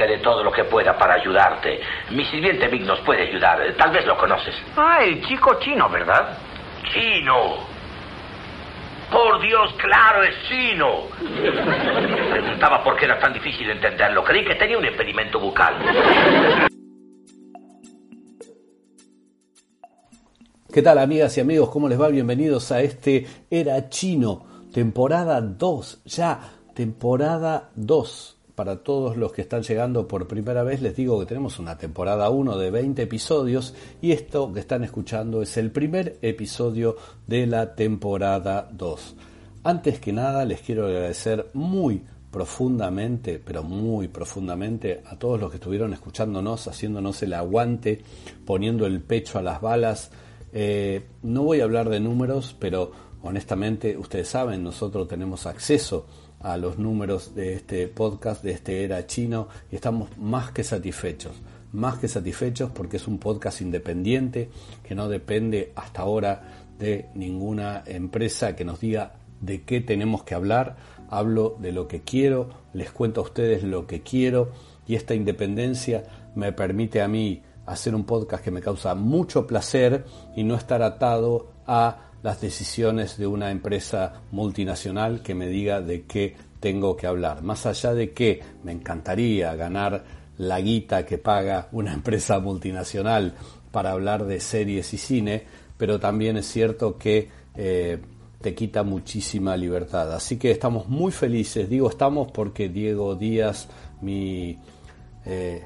que de todo lo que pueda para ayudarte. Mi sirviente Vic nos puede ayudar. Tal vez lo conoces. Ah, el chico chino, ¿verdad? ¡Chino! Por Dios, claro, es chino. Preguntaba por qué era tan difícil entenderlo. Creí que tenía un impedimento bucal. ¿Qué tal amigas y amigos? ¿Cómo les va? Bienvenidos a este Era Chino, temporada 2, ya, temporada 2. Para todos los que están llegando por primera vez les digo que tenemos una temporada 1 de 20 episodios y esto que están escuchando es el primer episodio de la temporada 2. Antes que nada les quiero agradecer muy profundamente, pero muy profundamente a todos los que estuvieron escuchándonos, haciéndonos el aguante, poniendo el pecho a las balas, eh, no voy a hablar de números, pero honestamente ustedes saben, nosotros tenemos acceso a los números de este podcast, de este Era Chino, y estamos más que satisfechos. Más que satisfechos porque es un podcast independiente que no depende hasta ahora de ninguna empresa que nos diga de qué tenemos que hablar. Hablo de lo que quiero, les cuento a ustedes lo que quiero y esta independencia me permite a mí hacer un podcast que me causa mucho placer y no estar atado a las decisiones de una empresa multinacional que me diga de qué tengo que hablar. Más allá de que me encantaría ganar la guita que paga una empresa multinacional para hablar de series y cine, pero también es cierto que eh, te quita muchísima libertad. Así que estamos muy felices, digo estamos porque Diego Díaz, mi eh,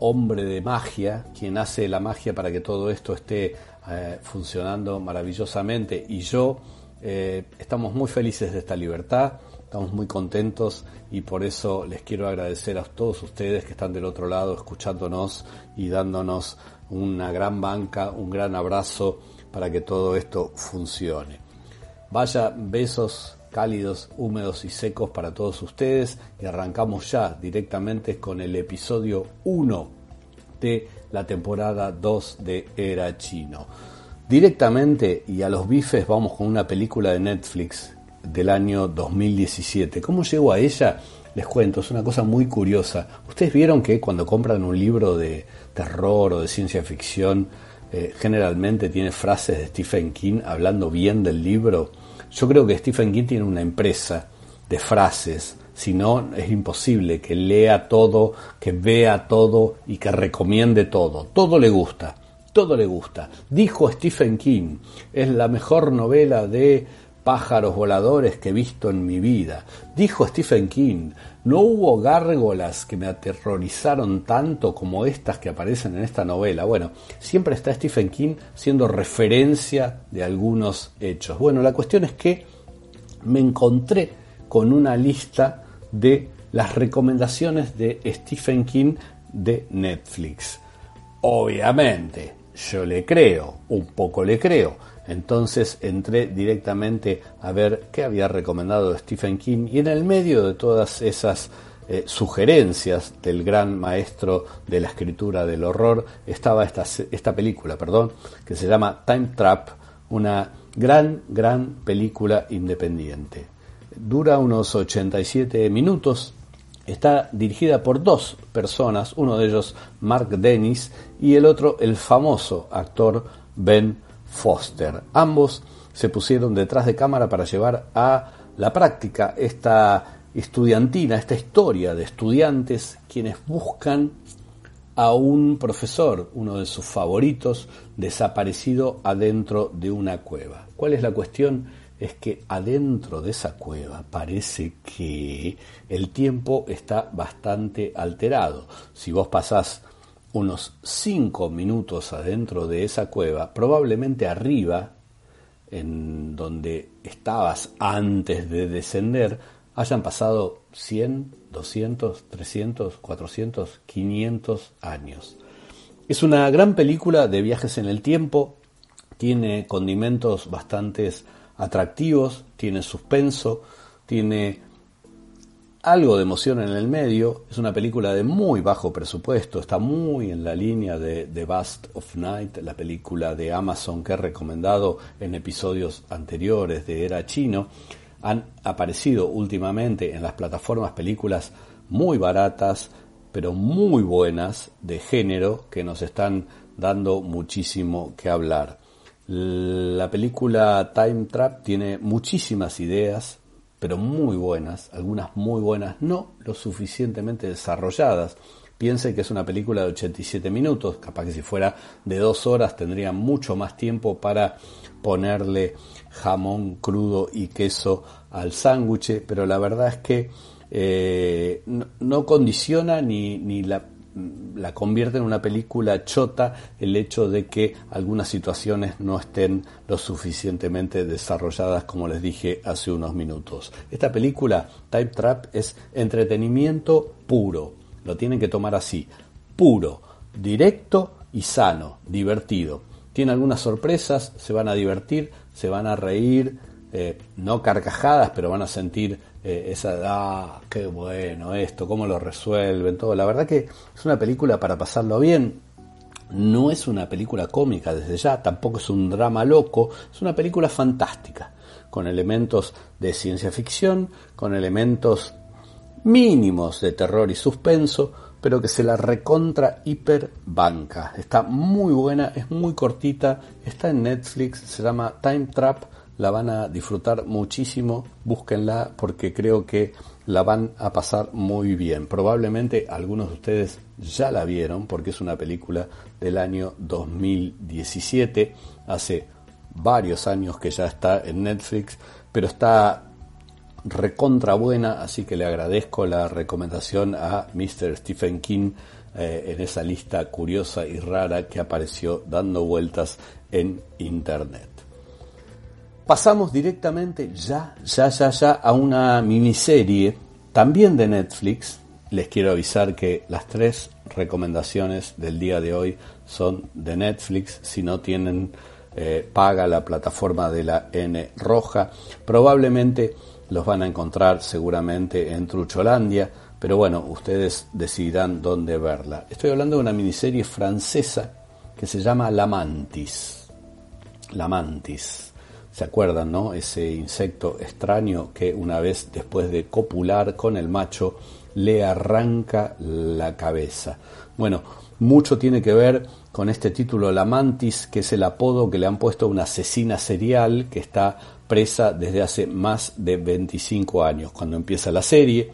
hombre de magia, quien hace la magia para que todo esto esté eh, funcionando maravillosamente, y yo eh, estamos muy felices de esta libertad, estamos muy contentos y por eso les quiero agradecer a todos ustedes que están del otro lado escuchándonos y dándonos una gran banca, un gran abrazo para que todo esto funcione. Vaya besos cálidos, húmedos y secos para todos ustedes y arrancamos ya directamente con el episodio 1 la temporada 2 de Era Chino. Directamente y a los bifes vamos con una película de Netflix del año 2017. ¿Cómo llegó a ella? Les cuento, es una cosa muy curiosa. Ustedes vieron que cuando compran un libro de terror o de ciencia ficción, eh, generalmente tiene frases de Stephen King hablando bien del libro. Yo creo que Stephen King tiene una empresa de frases, si no es imposible que lea todo, que vea todo y que recomiende todo. Todo le gusta, todo le gusta. Dijo Stephen King, es la mejor novela de pájaros voladores que he visto en mi vida. Dijo Stephen King, no hubo gárgolas que me aterrorizaron tanto como estas que aparecen en esta novela. Bueno, siempre está Stephen King siendo referencia de algunos hechos. Bueno, la cuestión es que me encontré con una lista de las recomendaciones de Stephen King de Netflix. Obviamente, yo le creo, un poco le creo. Entonces entré directamente a ver qué había recomendado Stephen King y en el medio de todas esas eh, sugerencias del gran maestro de la escritura del horror estaba esta, esta película, perdón, que se llama Time Trap, una gran, gran película independiente. Dura unos 87 minutos, está dirigida por dos personas, uno de ellos Mark Dennis y el otro el famoso actor Ben Foster. Ambos se pusieron detrás de cámara para llevar a la práctica esta estudiantina, esta historia de estudiantes quienes buscan a un profesor, uno de sus favoritos, desaparecido adentro de una cueva. ¿Cuál es la cuestión? Es que adentro de esa cueva parece que el tiempo está bastante alterado. Si vos pasás unos cinco minutos adentro de esa cueva, probablemente arriba, en donde estabas antes de descender, hayan pasado 100, 200, 300, 400, 500 años. Es una gran película de viajes en el tiempo, tiene condimentos bastante atractivos, tiene suspenso, tiene algo de emoción en el medio. Es una película de muy bajo presupuesto, está muy en la línea de The Bust of Night, la película de Amazon que he recomendado en episodios anteriores de Era Chino. Han aparecido últimamente en las plataformas películas muy baratas, pero muy buenas de género que nos están dando muchísimo que hablar. La película Time Trap tiene muchísimas ideas, pero muy buenas, algunas muy buenas, no lo suficientemente desarrolladas. Piense que es una película de 87 minutos, capaz que si fuera de dos horas tendría mucho más tiempo para ponerle jamón crudo y queso al sándwich, pero la verdad es que eh, no, condiciona ni, ni la, la, convierte en una película chota el hecho de que algunas situaciones no estén lo suficientemente desarrolladas como les dije hace unos minutos. Esta película, Time Trap, es entretenimiento puro, lo tienen que tomar así, puro, directo y sano, divertido. Tiene algunas sorpresas, se van a divertir, se van a reír, eh, no carcajadas, pero van a sentir eh, esa, ah, qué bueno esto, cómo lo resuelven, todo. La verdad que es una película para pasarlo bien. No es una película cómica desde ya, tampoco es un drama loco, es una película fantástica, con elementos de ciencia ficción, con elementos mínimos de terror y suspenso, pero que se la recontra hiper banca. Está muy buena, es muy cortita, está en Netflix, se llama Time Trap la van a disfrutar muchísimo, búsquenla porque creo que la van a pasar muy bien. Probablemente algunos de ustedes ya la vieron porque es una película del año 2017, hace varios años que ya está en Netflix, pero está recontra buena, así que le agradezco la recomendación a Mr. Stephen King eh, en esa lista curiosa y rara que apareció dando vueltas en internet. Pasamos directamente ya, ya, ya, ya a una miniserie también de Netflix. Les quiero avisar que las tres recomendaciones del día de hoy son de Netflix. Si no tienen eh, paga la plataforma de la N roja, probablemente los van a encontrar seguramente en Trucholandia, pero bueno, ustedes decidirán dónde verla. Estoy hablando de una miniserie francesa que se llama La Mantis. La Mantis. ¿Se acuerdan, no? Ese insecto extraño que una vez después de copular con el macho le arranca la cabeza. Bueno, mucho tiene que ver con este título La Mantis, que es el apodo que le han puesto a una asesina serial que está presa desde hace más de 25 años. Cuando empieza la serie,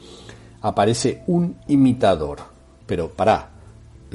aparece un imitador. Pero pará,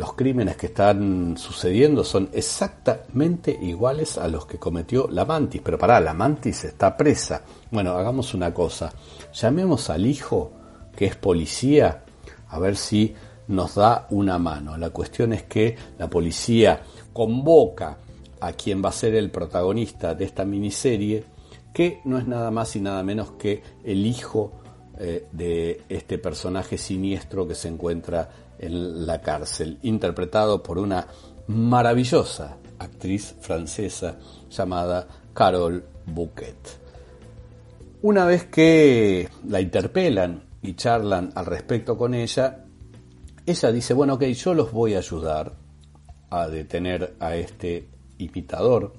los crímenes que están sucediendo son exactamente iguales a los que cometió la mantis. Pero pará, la mantis está presa. Bueno, hagamos una cosa. Llamemos al hijo, que es policía, a ver si nos da una mano. La cuestión es que la policía convoca a quien va a ser el protagonista de esta miniserie, que no es nada más y nada menos que el hijo eh, de este personaje siniestro que se encuentra en la cárcel, interpretado por una maravillosa actriz francesa llamada Carole Bouquet. Una vez que la interpelan y charlan al respecto con ella, ella dice, bueno, ok, yo los voy a ayudar a detener a este imitador,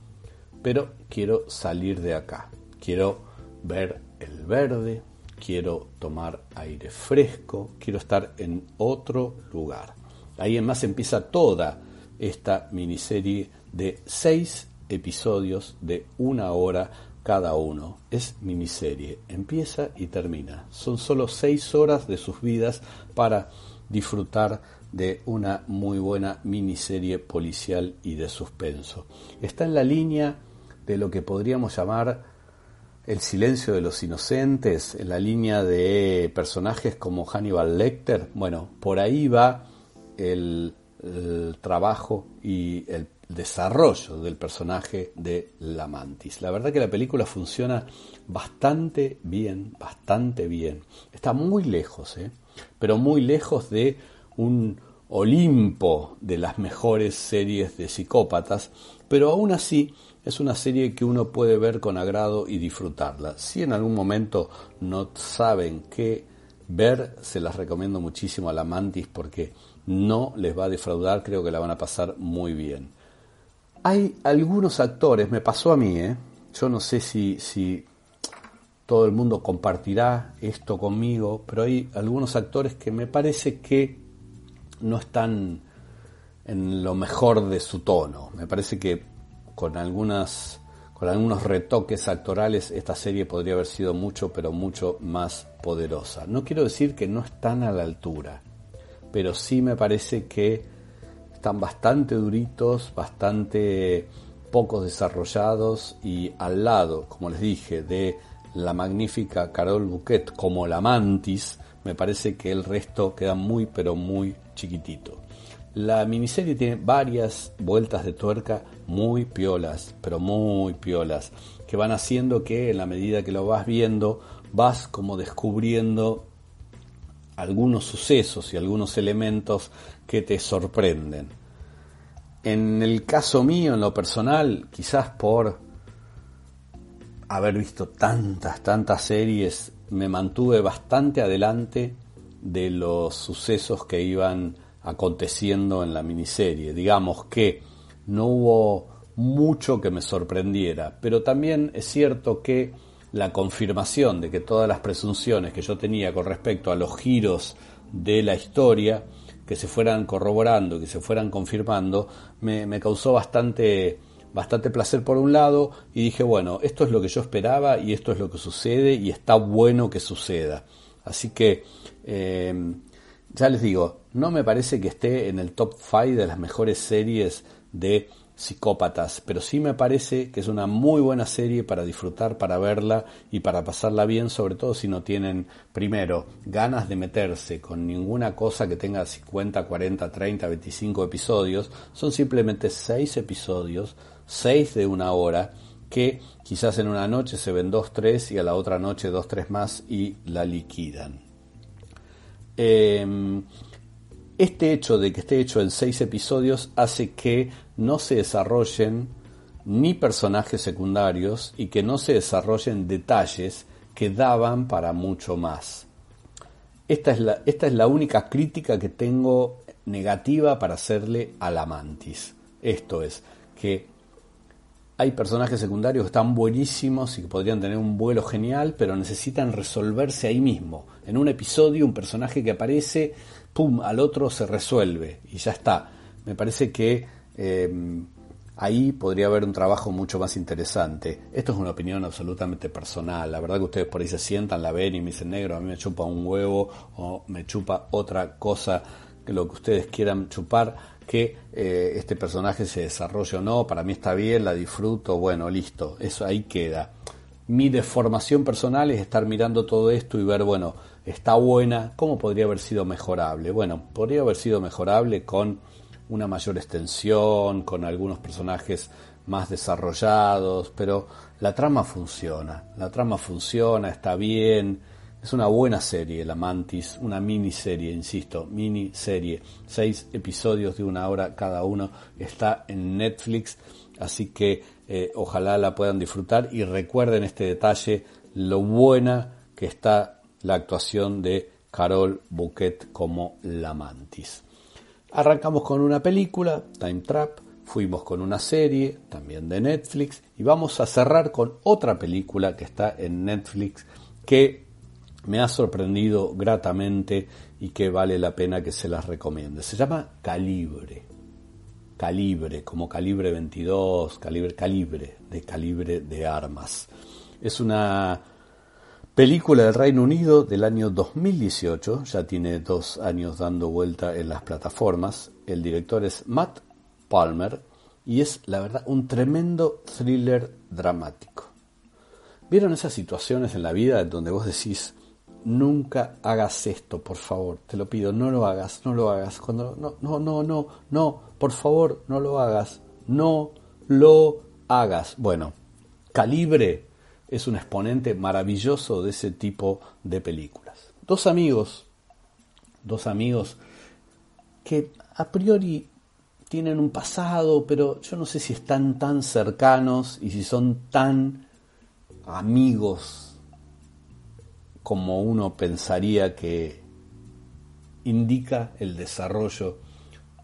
pero quiero salir de acá, quiero ver el verde, quiero tomar aire fresco, quiero estar en otro lugar. Ahí en más empieza toda esta miniserie de seis episodios de una hora cada uno. Es miniserie, empieza y termina. Son solo seis horas de sus vidas para disfrutar de una muy buena miniserie policial y de suspenso. Está en la línea de lo que podríamos llamar el silencio de los inocentes, en la línea de personajes como Hannibal Lecter, bueno, por ahí va el, trabajo y desarrollo del personaje de la mantis. La verdad que la película funciona bastante bien, bastante bien. Está muy lejos, ¿eh? pero muy lejos de un Olimpo de las mejores series de psicópatas, pero aún así es una serie que uno puede ver con agrado y disfrutarla. Si en algún momento no saben qué ver, se las recomiendo muchísimo a la Mantis porque no les va a defraudar, creo que la van a pasar muy bien. Hay algunos actores, me pasó a mí, ¿eh? yo no sé si, si todo el mundo compartirá esto conmigo, pero hay algunos actores que me parece que no están en lo mejor de su tono. Me parece que con algunas con algunos retoques actorales esta serie podría haber sido mucho pero mucho más poderosa. No quiero decir que no están a la altura, pero sí me parece que están bastante duritos, bastante pocos desarrollados y al lado, como les dije, de la magnífica Carol Bouquet como la mantis, me parece que el resto queda muy pero muy chiquitito. La miniserie tiene varias vueltas de tuerca muy piolas, pero muy piolas, que van haciendo que en la medida que lo vas viendo, vas como descubriendo algunos sucesos y algunos elementos que te sorprenden. En el caso mío, en lo personal, quizás por haber visto tantas, tantas series, me mantuve bastante adelante de los sucesos que iban aconteciendo en la miniserie. Digamos que no hubo mucho que me sorprendiera, pero también es cierto que la confirmación de que todas las presunciones que yo tenía con respecto a los giros de la historia, que se fueran corroborando, que se fueran confirmando, me, causó bastante, bastante placer por un lado y dije, bueno, esto es lo que yo esperaba y esto es lo que sucede y está bueno que suceda. Así que eh, ya les digo, no me parece que esté en el top 5 de las mejores series de psicópatas, pero sí me parece que es una muy buena serie para disfrutar, para verla y para pasarla bien, sobre todo si no tienen, primero, ganas de meterse con ninguna cosa que tenga 50, 40, 30, 25 episodios, son simplemente 6 episodios, 6 de una hora, que quizás en una noche se ven 2, 3 y a la otra noche 2, 3 más y la liquidan. Eh, este hecho de que esté hecho en seis episodios hace que no se desarrollen ni personajes secundarios y que no se desarrollen detalles que daban para mucho más. Esta es la, esta es la única crítica que tengo negativa para hacerle a la mantis. Esto es, que hay personajes secundarios que están buenísimos y que podrían tener un vuelo genial, pero necesitan resolverse ahí mismo. En un episodio, un personaje que aparece pum, al otro se resuelve y ya está. Me parece que em, ahí podría haber un trabajo mucho más interesante. Esto es una opinión absolutamente personal. La verdad que ustedes por ahí se sientan, la ven y me dicen negro, a mí me chupa un huevo o me chupa otra cosa que lo que ustedes quieran chupar, que eh, este personaje se desarrolle o no, para mí está bien, la disfruto, bueno, listo, eso ahí queda. Mi deformación personal es estar mirando todo esto y ver, bueno, está buena, ¿cómo podría haber sido mejorable? Bueno, podría haber sido mejorable con una mayor extensión, con algunos personajes más desarrollados, pero la trama funciona, la trama funciona, está bien, es una buena serie, La Mantis, una miniserie, insisto, miniserie, seis episodios de una hora cada uno, está en Netflix, así que eh, ojalá la puedan disfrutar. Y recuerden este detalle, lo buena que está la actuación de Carol Bouquet como la mantis. Arrancamos con una película, Time Trap, fuimos con una serie, también de Netflix, y vamos a cerrar con otra película que está en Netflix que me ha sorprendido gratamente y que vale la pena que se las recomiende. Se llama Calibre. Calibre, como calibre 22, calibre, calibre, de calibre de armas. Es una Película del Reino Unido del año 2018, ya tiene dos años dando vuelta en las plataformas. El director es Matt Palmer y es, la verdad, un tremendo thriller dramático. ¿Vieron esas situaciones en la vida donde vos decís, nunca hagas esto, por favor, te lo pido, no lo hagas, no lo hagas, cuando no, no, no, no, no, por favor, no lo hagas, no lo hagas. Bueno, Calibre es un exponente maravilloso de ese tipo de películas. Dos amigos, dos amigos que a priori tienen un pasado, pero yo no sé si están tan cercanos y si son tan amigos como uno pensaría que indica el desarrollo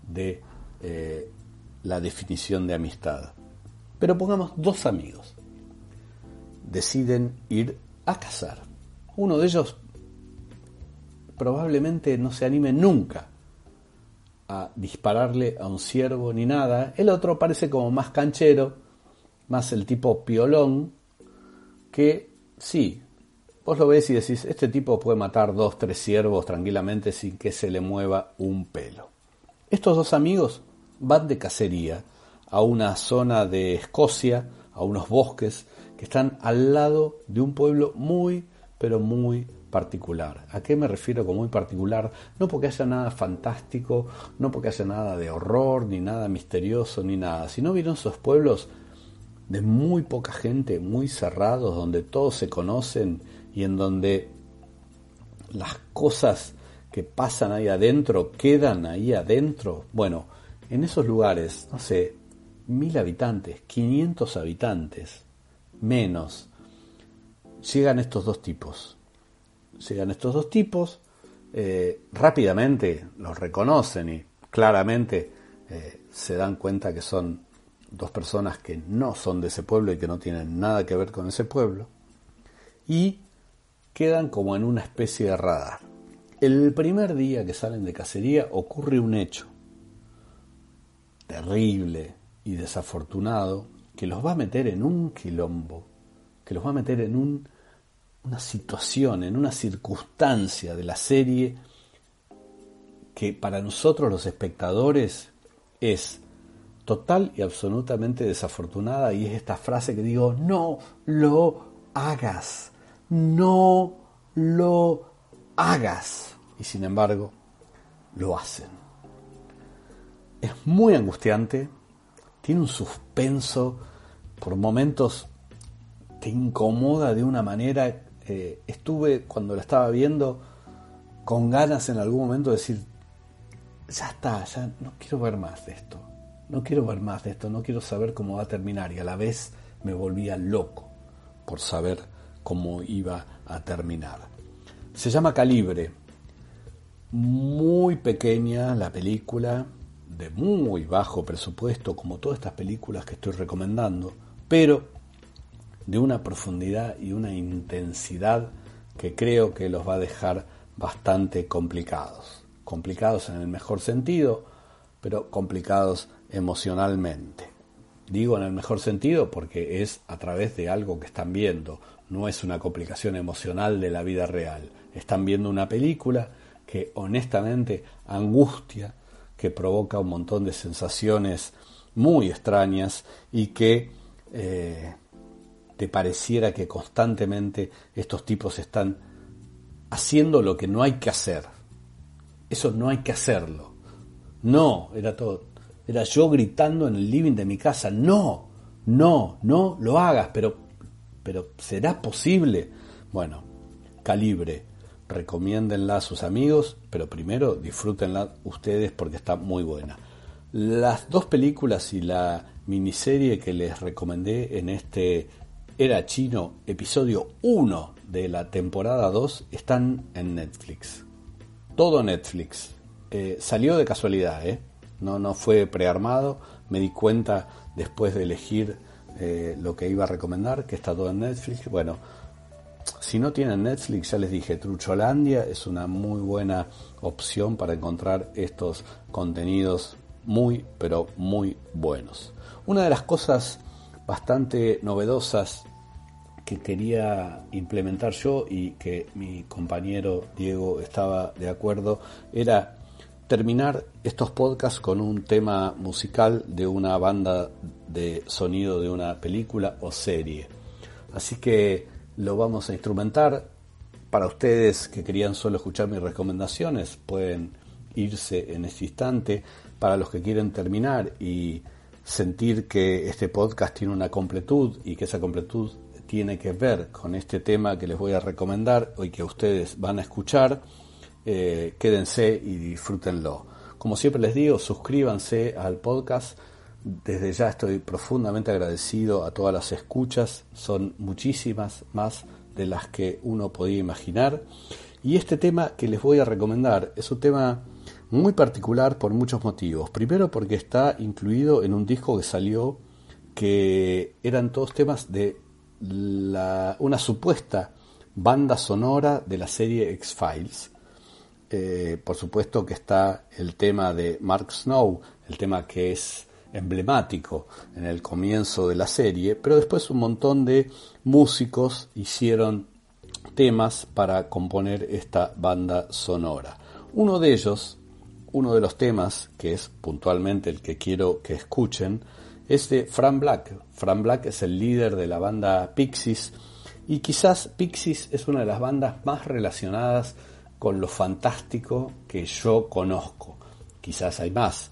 de eh, la definición de amistad. Pero pongamos dos amigos. Deciden ir a cazar. Uno de ellos probablemente no se anime nunca a dispararle a un ciervo ni nada. El otro parece como más canchero, más el tipo piolón, que sí, vos lo ves y decís, este tipo puede matar dos, tres ciervos tranquilamente sin que se le mueva un pelo. Estos dos amigos van de cacería a una zona de Escocia, a unos bosques que están al lado de un pueblo muy, pero muy particular. ¿A qué me refiero con muy particular? No porque haya nada fantástico, no porque haya nada de horror, ni nada misterioso, ni nada, sino vieron esos pueblos de muy poca gente, muy cerrados, donde todos se conocen y en donde las cosas que pasan ahí adentro quedan ahí adentro. Bueno, en esos lugares, no sé, mil habitantes, 500 habitantes, menos, llegan estos dos tipos llegan estos dos tipos, eh, rápidamente los reconocen y claramente eh, se dan cuenta que son dos personas que no son de ese pueblo y que no tienen nada que ver con ese pueblo, y quedan como en una especie de radar. El primer día que salen de cacería ocurre un hecho terrible y desafortunado que los va a meter en un quilombo, que los va a meter en un una situación, en una circunstancia de la serie que para nosotros los espectadores es total y absolutamente desafortunada y es esta frase que digo, no lo hagas, no lo hagas. Y sin embargo, lo hacen. Es muy angustiante, tiene un suspenso, por momentos te incomoda de una manera eh, estuve cuando la estaba viendo con ganas en algún momento de decir, ya está, ya no quiero ver más de esto, no quiero ver más de esto, no quiero saber cómo va a terminar y a la vez me volvía loco por saber cómo iba a terminar. Se llama Calibre, muy pequeña la película, de muy bajo presupuesto, como todas estas películas que estoy recomendando, pero de una profundidad y una intensidad que creo que los va a dejar bastante complicados. Complicados en el mejor sentido, pero complicados emocionalmente. Digo en el mejor sentido porque es a través de algo que están viendo, no es una complicación emocional de la vida real. Están viendo una película que honestamente angustia, que provoca un montón de sensaciones muy extrañas y que eh, te pareciera que constantemente estos tipos están haciendo lo que no hay que hacer. Eso no hay que hacerlo. No, era todo. Era yo gritando en el living de mi casa, no, no, no lo hagas, pero, pero ¿será posible? Bueno, calibre, recomiéndenla a sus amigos, pero primero disfrútenla ustedes porque está muy buena. Las dos películas y la miniserie que les recomendé en este era Chino, episodio 1 de la temporada 2, están en Netflix. Todo Netflix. Eh, salió de casualidad, ¿eh? No, no fue prearmado. Me di cuenta después de elegir eh, lo que iba a recomendar, que está todo en Netflix. Bueno, si no tienen Netflix, ya les dije, Trucholandia es una muy buena opción para encontrar estos contenidos muy, pero muy buenos. Una de las cosas bastante novedosas que quería implementar yo y que mi compañero Diego estaba de acuerdo era terminar estos podcasts con un tema musical de una banda de sonido de una película o serie. Así que lo vamos a instrumentar. Para ustedes que querían solo escuchar mis recomendaciones, pueden irse en este instante. Para los que quieren terminar y sentir que este podcast tiene una completud y que esa completud tiene que ver con este tema que les voy a recomendar y que ustedes van a escuchar, eh, quédense y disfrútenlo. Como siempre les digo, suscríbanse al podcast. Desde ya estoy profundamente agradecido a todas las escuchas, son muchísimas más de las que uno podía imaginar. Y este tema que les voy a recomendar es un tema muy particular por muchos motivos. Primero porque está incluido en un disco que salió que eran todos temas de la, una supuesta banda sonora de la serie X-Files. Eh, por supuesto que está el tema de Mark Snow, el tema que es emblemático en el comienzo de la serie, pero después un montón de músicos hicieron temas para componer esta banda sonora. Uno de ellos, uno de los temas, que es puntualmente el que quiero que escuchen, es de Fran Black. Fran Black es el líder de la banda Pixies y quizás Pixies es una de las bandas más relacionadas con lo fantástico que yo conozco. Quizás hay más.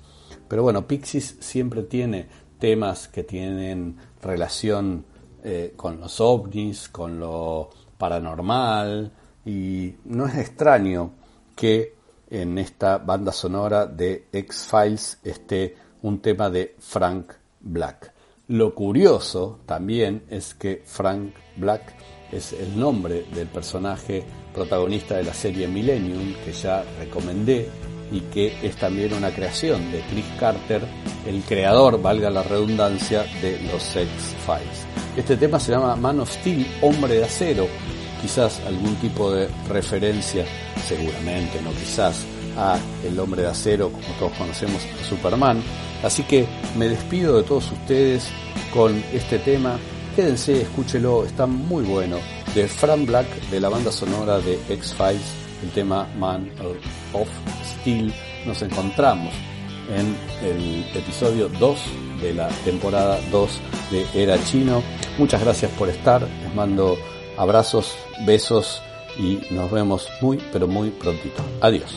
Pero bueno, Pixies siempre tiene temas que tienen relación eh, con los ovnis, con lo paranormal, y no es extraño que en esta banda sonora de X-Files esté un tema de Frank Black. Lo curioso también es que Frank Black es el nombre del personaje protagonista de la serie Millennium que ya recomendé y que es también una creación de Chris Carter, el creador, valga la redundancia, de los X-Files. Este tema se llama Man of Steel, Hombre de Acero, quizás algún tipo de referencia, seguramente, no quizás, a El Hombre de Acero, como todos conocemos, Superman, Así que me despido de todos ustedes con este tema. Quédense, escúchelo, está muy bueno. De Fran Black, de la banda sonora de X-Files, el tema Man of Steel. Nos encontramos en el episodio 2 de la temporada 2 de Era Chino. Muchas gracias por estar. Les mando abrazos, besos y nos vemos muy, pero muy prontito. Adiós.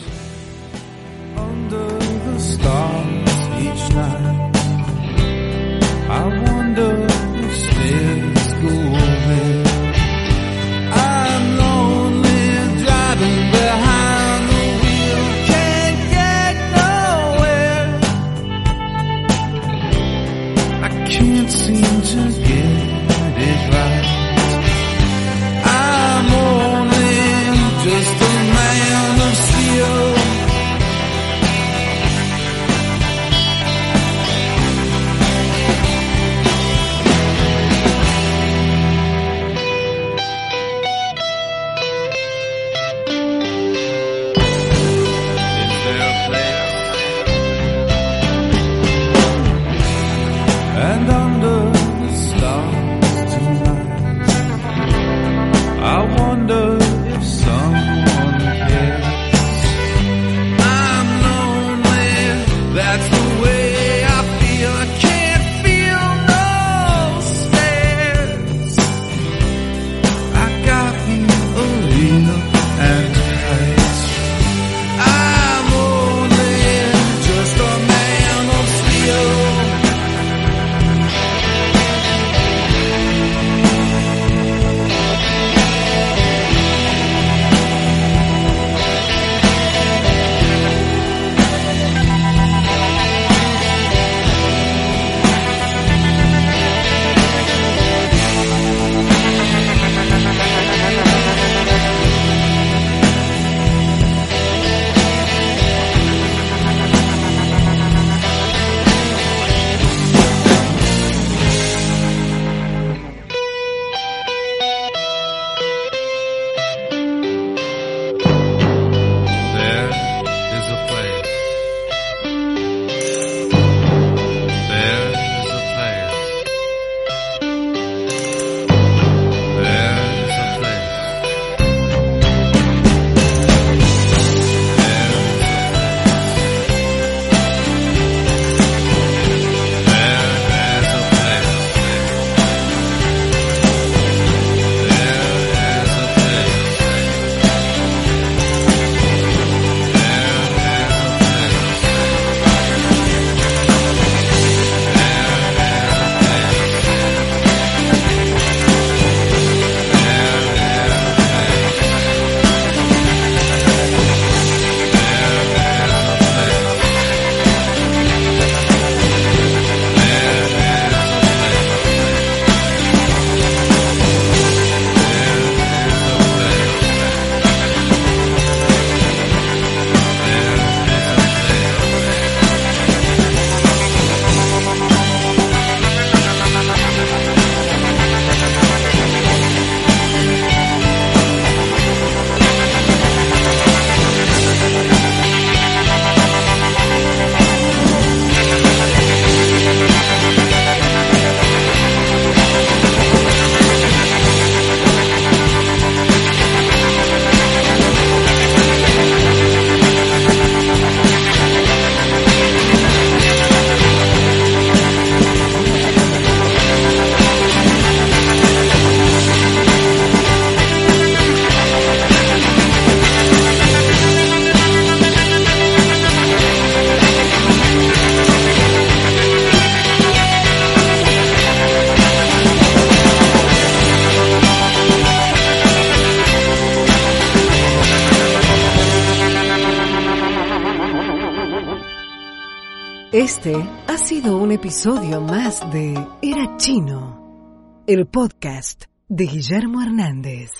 Este ha sido un episodio más de Era Chino, el podcast de Guillermo Hernández.